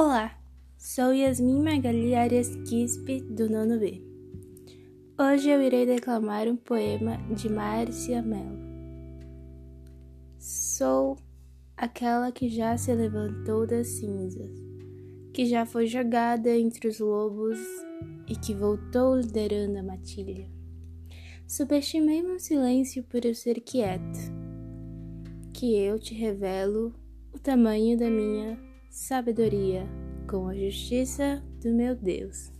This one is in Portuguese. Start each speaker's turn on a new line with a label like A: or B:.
A: Olá, sou Yasmin Magali Arias Quispe, do nono B. Hoje eu irei declamar um poema de Márcia Mello. Sou aquela que já se levantou das cinzas, que já foi jogada entre os lobos e que voltou liderando a matilha. Subestimei meu silêncio por eu ser quieta, que eu te revelo o tamanho da minha sabedoria com a justiça do meu Deus.